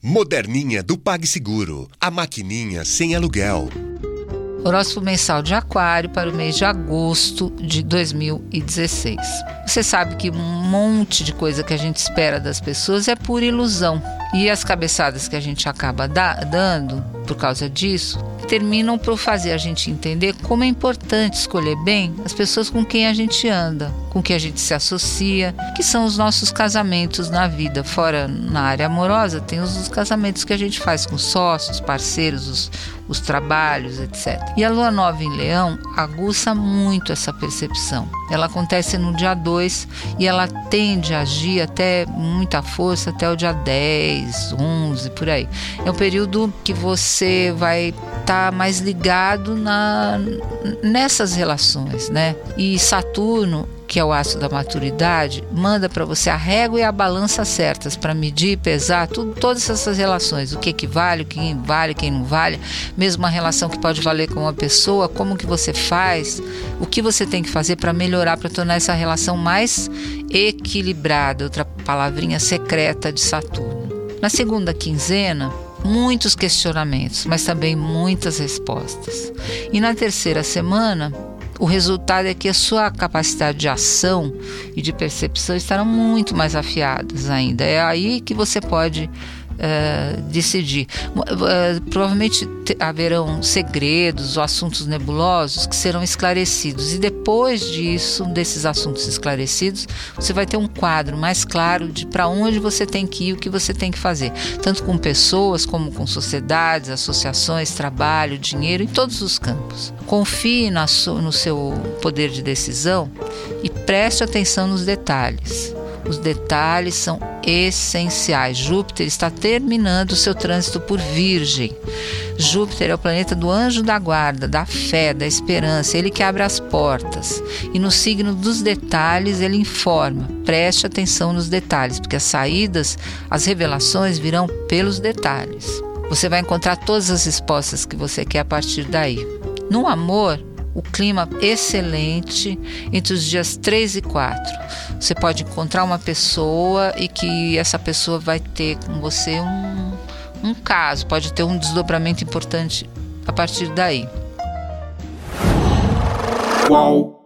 Moderninha do PagSeguro. A maquininha sem aluguel. Horóscopo mensal de Aquário para o mês de agosto de 2016. Você sabe que um monte de coisa que a gente espera das pessoas é pura ilusão. E as cabeçadas que a gente acaba da dando por causa disso terminam por fazer a gente entender como é importante escolher bem as pessoas com quem a gente anda, com quem a gente se associa, que são os nossos casamentos na vida. Fora na área amorosa, tem os, os casamentos que a gente faz com sócios, parceiros, os, os trabalhos, etc. E a lua nova em Leão aguça muito essa percepção. Ela acontece no dia 2 e ela tende a agir até muita força até o dia 10, 11, por aí. É um período que você vai estar tá mais ligado na, nessas relações, né? E Saturno que é o aço da maturidade, manda para você a régua e a balança certas para medir pesar tudo, todas essas relações, o que que vale, o que vale, quem não vale, mesmo uma relação que pode valer com uma pessoa, como que você faz, o que você tem que fazer para melhorar, para tornar essa relação mais equilibrada, outra palavrinha secreta de Saturno. Na segunda quinzena, muitos questionamentos, mas também muitas respostas. E na terceira semana, o resultado é que a sua capacidade de ação e de percepção estarão muito mais afiadas ainda. É aí que você pode uh, decidir. Uh, provavelmente haverão segredos ou assuntos nebulosos que serão esclarecidos, e depois disso, desses assuntos esclarecidos, você vai ter um quadro mais claro de para onde você tem que ir, o que você tem que fazer, tanto com pessoas como com sociedades, associações, trabalho, dinheiro, em todos os campos. Confie no seu poder de decisão e preste atenção nos detalhes. Os detalhes são essenciais. Júpiter está terminando o seu trânsito por Virgem. Júpiter é o planeta do anjo da guarda, da fé, da esperança, ele que abre as portas. E no signo dos detalhes, ele informa. Preste atenção nos detalhes, porque as saídas, as revelações virão pelos detalhes. Você vai encontrar todas as respostas que você quer a partir daí. No amor, o clima excelente entre os dias 3 e 4. Você pode encontrar uma pessoa e que essa pessoa vai ter com você um, um caso, pode ter um desdobramento importante a partir daí. Qual